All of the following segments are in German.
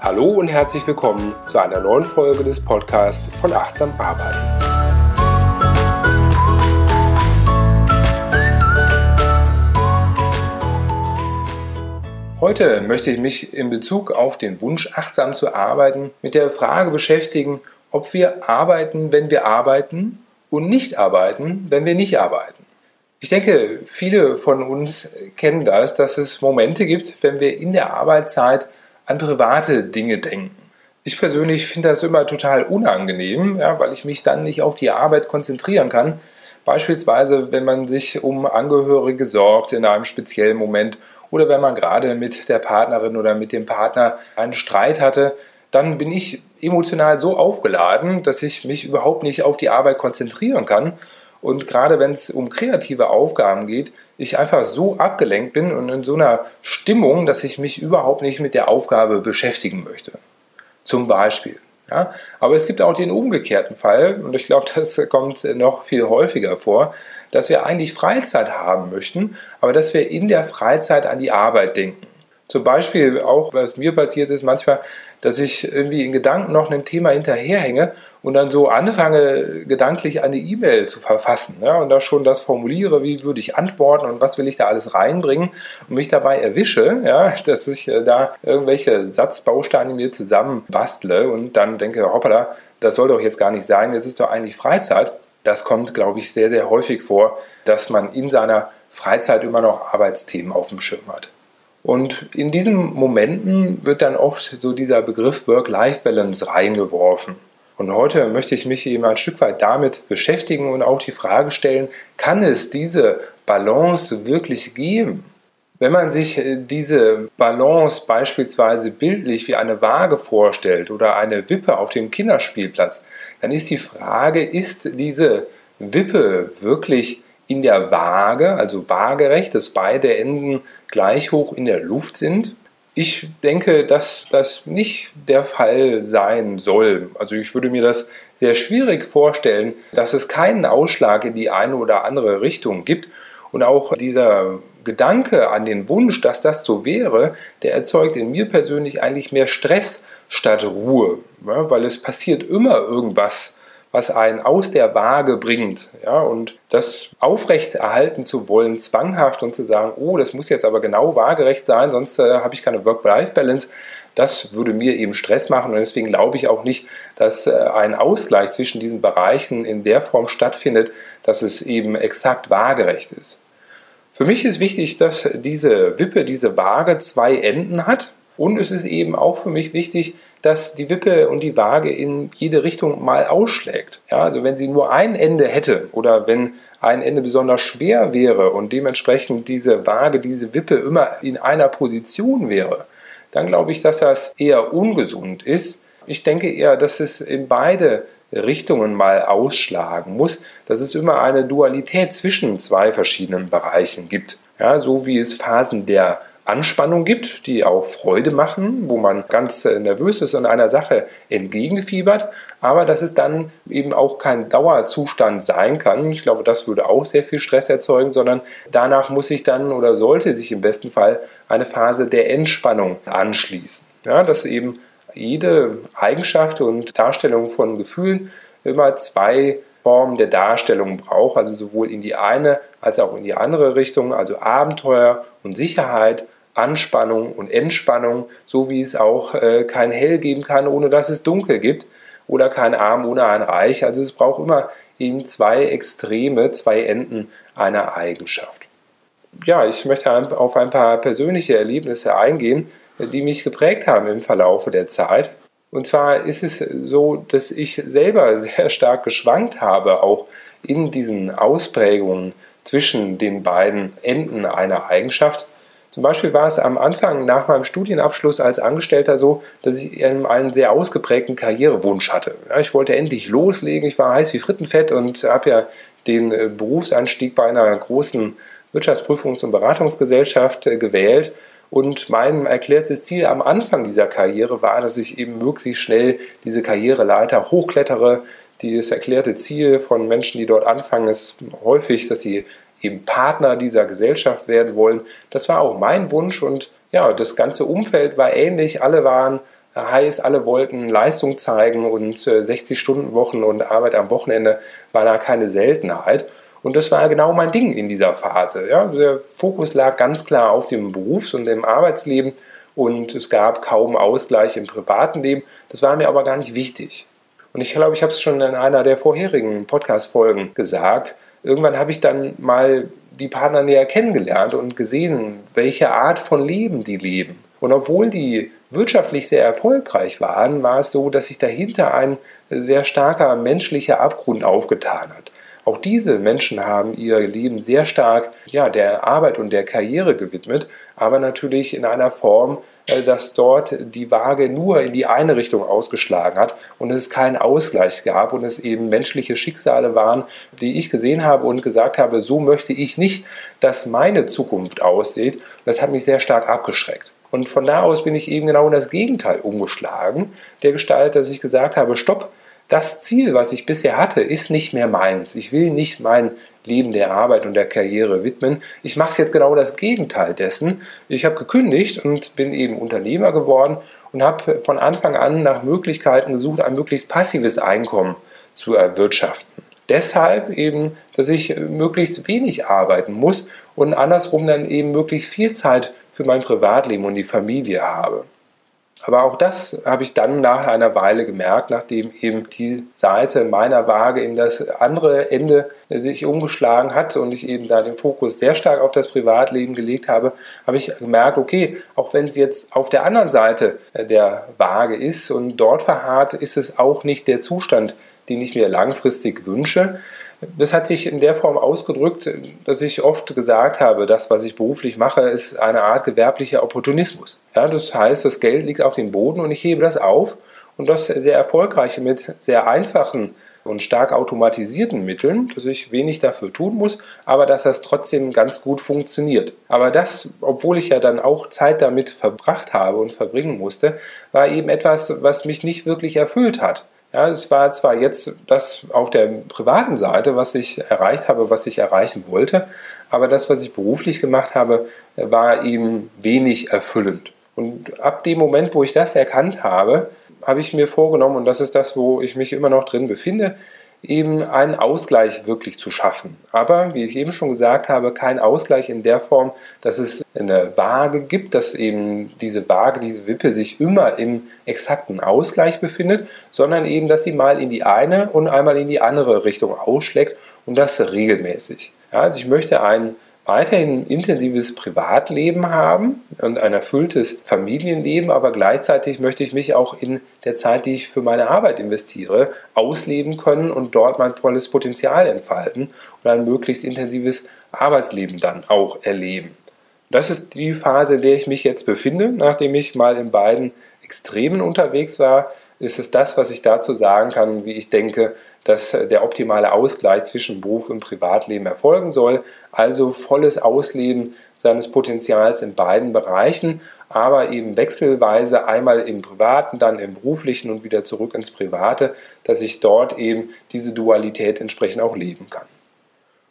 Hallo und herzlich willkommen zu einer neuen Folge des Podcasts von Achtsam Arbeiten. Heute möchte ich mich in Bezug auf den Wunsch, achtsam zu arbeiten, mit der Frage beschäftigen, ob wir arbeiten, wenn wir arbeiten und nicht arbeiten, wenn wir nicht arbeiten. Ich denke, viele von uns kennen das, dass es Momente gibt, wenn wir in der Arbeitszeit an private Dinge denken. Ich persönlich finde das immer total unangenehm, ja, weil ich mich dann nicht auf die Arbeit konzentrieren kann. Beispielsweise, wenn man sich um Angehörige sorgt in einem speziellen Moment oder wenn man gerade mit der Partnerin oder mit dem Partner einen Streit hatte, dann bin ich emotional so aufgeladen, dass ich mich überhaupt nicht auf die Arbeit konzentrieren kann. Und gerade wenn es um kreative Aufgaben geht, ich einfach so abgelenkt bin und in so einer Stimmung, dass ich mich überhaupt nicht mit der Aufgabe beschäftigen möchte. Zum Beispiel. Ja? Aber es gibt auch den umgekehrten Fall, und ich glaube, das kommt noch viel häufiger vor, dass wir eigentlich Freizeit haben möchten, aber dass wir in der Freizeit an die Arbeit denken. Zum Beispiel auch, was mir passiert ist, manchmal, dass ich irgendwie in Gedanken noch einem Thema hinterherhänge und dann so anfange, gedanklich eine E-Mail zu verfassen ja, und da schon das formuliere, wie würde ich antworten und was will ich da alles reinbringen und mich dabei erwische, ja, dass ich äh, da irgendwelche Satzbausteine mir zusammen bastle und dann denke, hoppala, das soll doch jetzt gar nicht sein, es ist doch eigentlich Freizeit. Das kommt, glaube ich, sehr, sehr häufig vor, dass man in seiner Freizeit immer noch Arbeitsthemen auf dem Schirm hat. Und in diesen Momenten wird dann oft so dieser Begriff Work-Life-Balance reingeworfen. Und heute möchte ich mich eben ein Stück weit damit beschäftigen und auch die Frage stellen, kann es diese Balance wirklich geben? Wenn man sich äh, diese Balance beispielsweise bildlich wie eine Waage vorstellt oder eine Wippe auf dem Kinderspielplatz, dann ist die Frage, ist diese Wippe wirklich in der Waage, also waagerecht, dass beide Enden gleich hoch in der Luft sind. Ich denke, dass das nicht der Fall sein soll. Also ich würde mir das sehr schwierig vorstellen, dass es keinen Ausschlag in die eine oder andere Richtung gibt. Und auch dieser Gedanke an den Wunsch, dass das so wäre, der erzeugt in mir persönlich eigentlich mehr Stress statt Ruhe, weil es passiert immer irgendwas was einen aus der Waage bringt. Ja, und das aufrecht erhalten zu wollen, zwanghaft und zu sagen, oh, das muss jetzt aber genau waagerecht sein, sonst äh, habe ich keine Work-Life-Balance, das würde mir eben Stress machen und deswegen glaube ich auch nicht, dass äh, ein Ausgleich zwischen diesen Bereichen in der Form stattfindet, dass es eben exakt waagerecht ist. Für mich ist wichtig, dass diese Wippe, diese Waage zwei Enden hat. Und es ist eben auch für mich wichtig, dass die Wippe und die Waage in jede Richtung mal ausschlägt. Ja, also wenn sie nur ein Ende hätte oder wenn ein Ende besonders schwer wäre und dementsprechend diese Waage, diese Wippe immer in einer Position wäre, dann glaube ich, dass das eher ungesund ist. Ich denke eher, dass es in beide Richtungen mal ausschlagen muss, dass es immer eine Dualität zwischen zwei verschiedenen Bereichen gibt. Ja, so wie es Phasen der Anspannung gibt, die auch Freude machen, wo man ganz äh, nervös ist und einer Sache entgegenfiebert, aber dass es dann eben auch kein Dauerzustand sein kann. Ich glaube, das würde auch sehr viel Stress erzeugen, sondern danach muss sich dann oder sollte sich im besten Fall eine Phase der Entspannung anschließen. Ja, dass eben jede Eigenschaft und Darstellung von Gefühlen immer zwei Formen der Darstellung braucht, also sowohl in die eine als auch in die andere Richtung, also Abenteuer und Sicherheit, Anspannung und Entspannung, so wie es auch äh, kein Hell geben kann, ohne dass es Dunkel gibt oder kein Arm ohne ein Reich. Also es braucht immer eben zwei Extreme, zwei Enden einer Eigenschaft. Ja, ich möchte auf ein paar persönliche Erlebnisse eingehen, die mich geprägt haben im Verlaufe der Zeit. Und zwar ist es so, dass ich selber sehr stark geschwankt habe, auch in diesen Ausprägungen zwischen den beiden Enden einer Eigenschaft. Zum Beispiel war es am Anfang nach meinem Studienabschluss als Angestellter so, dass ich einen sehr ausgeprägten Karrierewunsch hatte. ich wollte endlich loslegen, ich war heiß wie Frittenfett und habe ja den äh, Berufsanstieg bei einer großen Wirtschaftsprüfungs- und Beratungsgesellschaft äh, gewählt. Und mein erklärtes Ziel am Anfang dieser Karriere war, dass ich eben möglichst schnell diese Karriereleiter hochklettere, Das erklärte Ziel von Menschen, die dort anfangen, ist häufig, dass sie eben Partner dieser Gesellschaft werden wollen. Das war auch mein Wunsch und ja, das ganze Umfeld war ähnlich. Alle waren heiß, alle wollten Leistung zeigen und 60-Stunden-Wochen äh, und Arbeit am Wochenende war da keine Seltenheit. Und das war genau mein Ding in dieser Phase. Ja. Der Fokus lag ganz klar auf dem Berufs- und dem Arbeitsleben und es gab kaum Ausgleich im privaten Leben. Das war mir aber gar nicht wichtig. Und ich glaube, ich habe es schon in einer der vorherigen Podcast-Folgen gesagt. Irgendwann habe ich dann mal die Partner näher kennengelernt und gesehen, welche Art von Leben die leben. Und obwohl die wirtschaftlich sehr erfolgreich waren, war es so, dass sich dahinter ein sehr starker menschlicher Abgrund aufgetan hat. Auch diese Menschen haben ihr Leben sehr stark ja, der Arbeit und der Karriere gewidmet, aber natürlich in einer Form, äh, dass dort die Waage nur in die eine Richtung ausgeschlagen hat und es keinen Ausgleich gab und es eben menschliche Schicksale waren, die ich gesehen habe und gesagt habe, so möchte ich nicht, dass meine Zukunft aussieht. Das hat mich sehr stark abgeschreckt. Und von da aus bin ich eben genau in das Gegenteil umgeschlagen, der Gestalt, dass ich gesagt habe, stopp, das Ziel, was ich bisher hatte, ist nicht mehr meins. Ich will nicht mein Leben der Arbeit und der Karriere widmen. Ich mache jetzt genau das Gegenteil dessen. Ich habe gekündigt und bin eben Unternehmer geworden und habe von Anfang an nach Möglichkeiten gesucht, ein möglichst passives Einkommen zu erwirtschaften. Deshalb eben, dass ich möglichst wenig arbeiten muss und andersrum dann eben möglichst viel Zeit für mein Privatleben und die Familie habe. Aber auch das habe ich dann nach einer Weile gemerkt, nachdem eben die Seite meiner Waage in das andere Ende sich umgeschlagen hat und ich eben da den Fokus sehr stark auf das Privatleben gelegt habe, habe ich gemerkt, okay, auch wenn es jetzt auf der anderen Seite der Waage ist und dort verharrt, ist es auch nicht der Zustand, den ich mir langfristig wünsche. Das hat sich in der Form ausgedrückt, dass ich oft gesagt habe, das, was ich beruflich mache, ist eine Art gewerblicher Opportunismus. Ja, das heißt, das Geld liegt auf dem Boden und ich hebe das auf und das sehr erfolgreich mit sehr einfachen und stark automatisierten Mitteln, dass ich wenig dafür tun muss, aber dass das trotzdem ganz gut funktioniert. Aber das, obwohl ich ja dann auch Zeit damit verbracht habe und verbringen musste, war eben etwas, was mich nicht wirklich erfüllt hat. Ja, es war zwar jetzt das auf der privaten Seite, was ich erreicht habe, was ich erreichen wollte, aber das, was ich beruflich gemacht habe, war eben wenig erfüllend. Und ab dem Moment, wo ich das erkannt habe, habe ich mir vorgenommen, und das ist das, wo ich mich immer noch drin befinde, eben einen Ausgleich wirklich zu schaffen. Aber, wie ich eben schon gesagt habe, kein Ausgleich in der Form, dass es eine Waage gibt, dass eben diese Waage, diese Wippe sich immer im exakten Ausgleich befindet, sondern eben, dass sie mal in die eine und einmal in die andere Richtung ausschlägt und das regelmäßig. Ja, also ich möchte einen weiterhin ein intensives Privatleben haben und ein erfülltes Familienleben, aber gleichzeitig möchte ich mich auch in der Zeit, die ich für meine Arbeit investiere, ausleben können und dort mein volles Potenzial entfalten und ein möglichst intensives Arbeitsleben dann auch erleben. Das ist die Phase, in der ich mich jetzt befinde, nachdem ich mal in beiden Extremen unterwegs war, ist es das, was ich dazu sagen kann, wie ich denke, dass der optimale Ausgleich zwischen Beruf und Privatleben erfolgen soll. Also volles Ausleben seines Potenzials in beiden Bereichen, aber eben wechselweise einmal im Privaten, dann im Beruflichen und wieder zurück ins Private, dass ich dort eben diese Dualität entsprechend auch leben kann.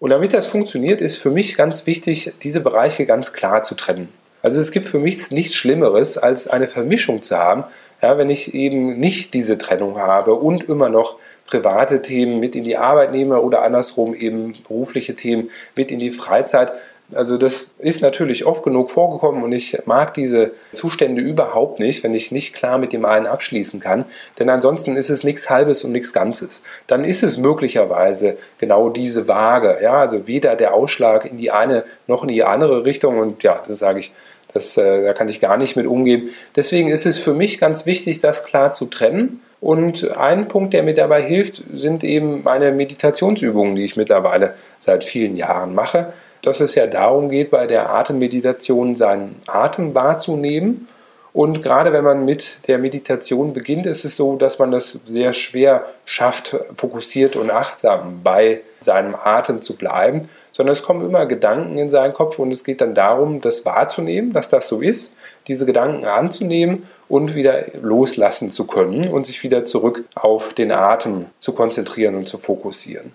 Und damit das funktioniert, ist für mich ganz wichtig, diese Bereiche ganz klar zu trennen. Also es gibt für mich nichts Schlimmeres, als eine Vermischung zu haben, ja, wenn ich eben nicht diese Trennung habe und immer noch private Themen mit in die Arbeit nehme oder andersrum eben berufliche Themen mit in die Freizeit. Also das ist natürlich oft genug vorgekommen und ich mag diese Zustände überhaupt nicht, wenn ich nicht klar mit dem einen abschließen kann. Denn ansonsten ist es nichts Halbes und nichts Ganzes. Dann ist es möglicherweise genau diese Waage. Ja, also weder der Ausschlag in die eine noch in die andere Richtung. Und ja, das sage ich das, äh, da kann ich gar nicht mit umgehen. Deswegen ist es für mich ganz wichtig, das klar zu trennen. Und ein Punkt, der mir dabei hilft, sind eben meine Meditationsübungen, die ich mittlerweile seit vielen Jahren mache. Dass es ja darum geht, bei der Atemmeditation seinen Atem wahrzunehmen Und gerade wenn man mit der Meditation beginnt, ist es so, dass man das sehr schwer schafft, fokussiert und achtsam bei seinem Atem zu bleiben, sondern es kommen immer Gedanken in seinen Kopf und es geht dann darum, das wahrzunehmen, dass das so ist, diese Gedanken anzunehmen und wieder loslassen zu können und sich wieder zurück auf den Atem zu konzentrieren und zu fokussieren.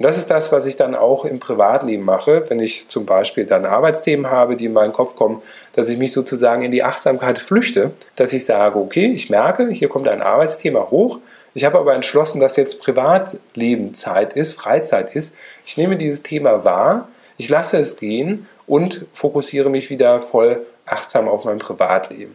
Und das ist das, was ich dann auch im Privatleben mache, wenn ich zum Beispiel dann Arbeitsthemen habe, die in meinen Kopf kommen, dass ich mich sozusagen in die Achtsamkeit flüchte, dass ich sage, okay, ich merke, hier kommt ein Arbeitsthema hoch, ich habe aber entschlossen, dass jetzt Privatleben Zeit ist, Freizeit ist. Ich nehme dieses Thema wahr, ich lasse es gehen und fokussiere mich wieder voll achtsam auf mein Privatleben.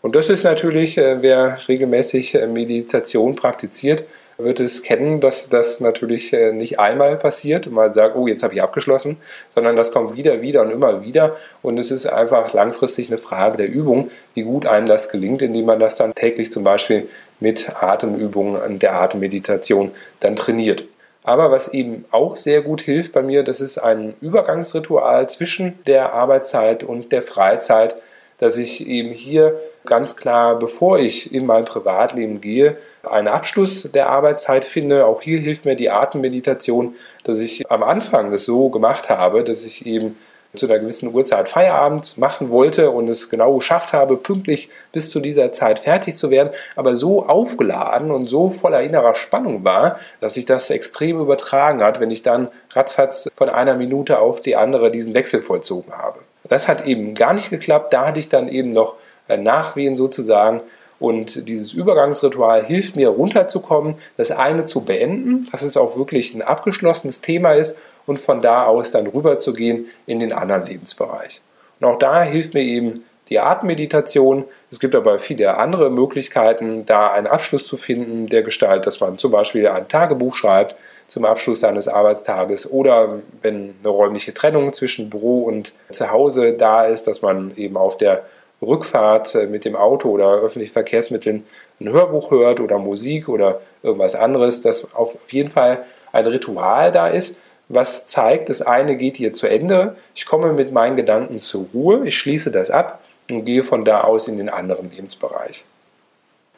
Und das ist natürlich, äh, wer regelmäßig äh, Meditation praktiziert, wird es kennen, dass das natürlich äh, nicht einmal passiert und man sagt, oh, jetzt habe ich abgeschlossen, sondern das kommt wieder, wieder und immer wieder. Und es ist einfach langfristig eine Frage der Übung, wie gut einem das gelingt, indem man das dann täglich zum Beispiel mit Atemübungen und der Atemmeditation dann trainiert. Aber was eben auch sehr gut hilft bei mir, das ist ein Übergangsritual zwischen der Arbeitszeit und der Freizeit, dass ich eben hier ganz klar, bevor ich in mein Privatleben gehe, einen Abschluss der Arbeitszeit finde. Auch hier hilft mir die Atemmeditation, dass ich am Anfang das so gemacht habe, dass ich eben zu einer gewissen Uhrzeit Feierabend machen wollte und es genau geschafft habe, pünktlich bis zu dieser Zeit fertig zu werden, aber so aufgeladen und so voller innerer Spannung war, dass sich das extrem übertragen hat, wenn ich dann ratzfatz von einer Minute auf die andere diesen Wechsel vollzogen habe. Das hat eben gar nicht geklappt, da hatte ich dann eben noch äh, Nachwehen sozusagen und dieses Übergangsritual hilft mir runterzukommen, das eine zu beenden, dass es auch wirklich ein abgeschlossenes Thema ist und von da aus dann rüberzugehen in den anderen Lebensbereich. Und auch da hilft mir eben die Atemmeditation. Es gibt aber viele andere Möglichkeiten, da einen Abschluss zu finden, der Gestalt, dass man zum Beispiel ein Tagebuch schreibt zum Abschluss seines Arbeitstages oder wenn eine räumliche Trennung zwischen Büro und Zuhause da ist, dass man eben auf der Rückfahrt äh, mit dem Auto oder öffentlichen Verkehrsmitteln ein Hörbuch hört oder Musik oder irgendwas anderes, dass auf jeden Fall ein Ritual da ist, was zeigt, das eine geht hier zu Ende, ich komme mit meinen Gedanken zur Ruhe, ich schließe das ab und gehe von da aus in den anderen Lebensbereich.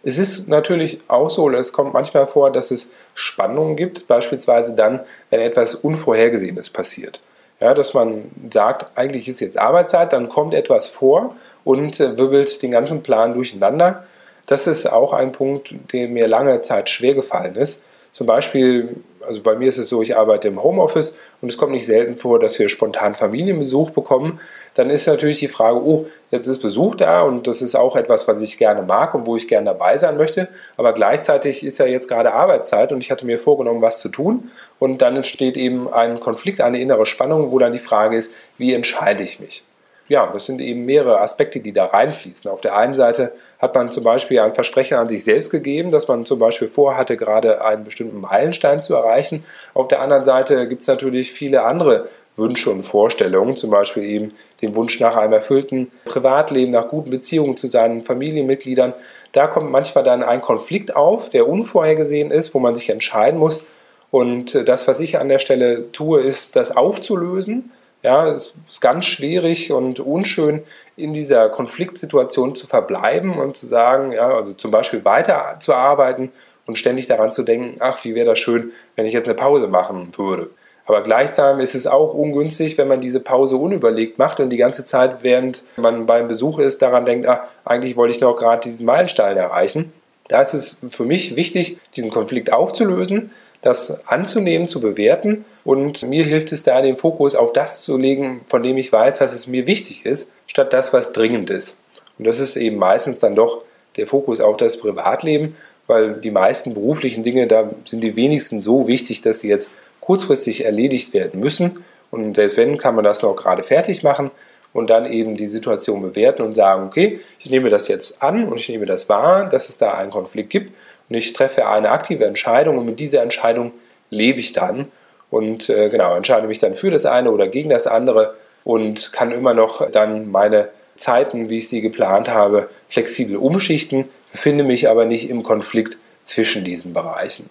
Es ist natürlich auch so, es kommt manchmal vor, dass es Spannungen gibt, beispielsweise dann, wenn etwas Unvorhergesehenes passiert. Ja, dass man sagt, eigentlich ist jetzt Arbeitszeit, dann kommt etwas vor und äh, wirbelt den ganzen Plan durcheinander. Das ist auch ein Punkt, der mir lange Zeit schwer gefallen ist. Zum Beispiel also bei mir ist es so, ich arbeite im Homeoffice und es kommt nicht selten vor, dass wir spontan Familienbesuch bekommen. Dann ist natürlich die Frage, oh, jetzt ist Besuch da und das ist auch etwas, was ich gerne mag und wo ich gerne dabei sein möchte. Aber gleichzeitig ist ja jetzt gerade Arbeitszeit und ich hatte mir vorgenommen, was zu tun. Und dann entsteht eben ein Konflikt, eine innere Spannung, wo dann die Frage ist, wie entscheide ich mich? Ja, das sind eben mehrere Aspekte, die da reinfließen. Auf der einen Seite hat man zum Beispiel ein Versprechen an sich selbst gegeben, dass man zum Beispiel vorhatte, gerade einen bestimmten Meilenstein zu erreichen. Auf der anderen Seite gibt es natürlich viele andere Wünsche und Vorstellungen, zum Beispiel eben den Wunsch nach einem erfüllten Privatleben, nach guten Beziehungen zu seinen Familienmitgliedern. Da kommt manchmal dann ein Konflikt auf, der unvorhergesehen ist, wo man sich entscheiden muss. Und das, was ich an der Stelle tue, ist, das aufzulösen ja, es ist ganz schwierig und unschön, in dieser Konfliktsituation zu verbleiben und zu sagen, ja, also zum Beispiel weiterzuarbeiten und ständig daran zu denken, ach, wie wäre das schön, wenn ich jetzt eine Pause machen würde. Aber gleichzeitig ist es auch ungünstig, wenn man diese Pause unüberlegt macht und die ganze Zeit, während man beim Besuch ist, daran denkt, ach, eigentlich wollte ich noch gerade diesen Meilenstein erreichen. Da ist es für mich wichtig, diesen Konflikt aufzulösen, das anzunehmen, zu bewerten. Und mir hilft es da, den Fokus auf das zu legen, von dem ich weiß, dass es mir wichtig ist, statt das, was dringend ist. Und das ist eben meistens dann doch der Fokus auf das Privatleben, weil die meisten beruflichen Dinge, da sind die wenigsten so wichtig, dass sie jetzt kurzfristig erledigt werden müssen. Und selbst wenn, kann man das noch gerade fertig machen und dann eben die Situation bewerten und sagen, okay, ich nehme das jetzt an und ich nehme das wahr, dass es da einen Konflikt gibt und ich treffe eine aktive Entscheidung und mit dieser Entscheidung lebe ich dann und äh, genau, entscheide mich dann für das eine oder gegen das andere und kann immer noch dann meine Zeiten, wie ich sie geplant habe, flexibel umschichten, befinde mich aber nicht im Konflikt zwischen diesen Bereichen.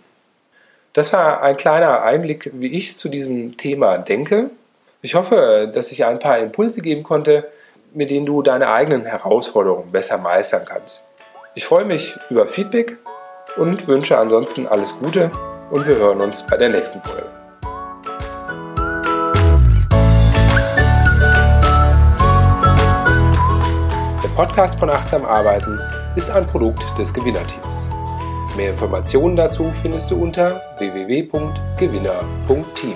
Das war ein kleiner Einblick, wie ich zu diesem Thema denke. Ich hoffe, dass ich ein paar Impulse geben konnte. mit denen du deine eigenen Herausforderungen besser meistern kannst. Ich freue mich über Feedback und wünsche ansonsten alles Gute und wir hören uns bei der nächsten Folge. Der Podcast von Achtsam Arbeiten ist ein Produkt des Gewinnerteams. Mehr Informationen dazu findest du unter www.gewinner.team.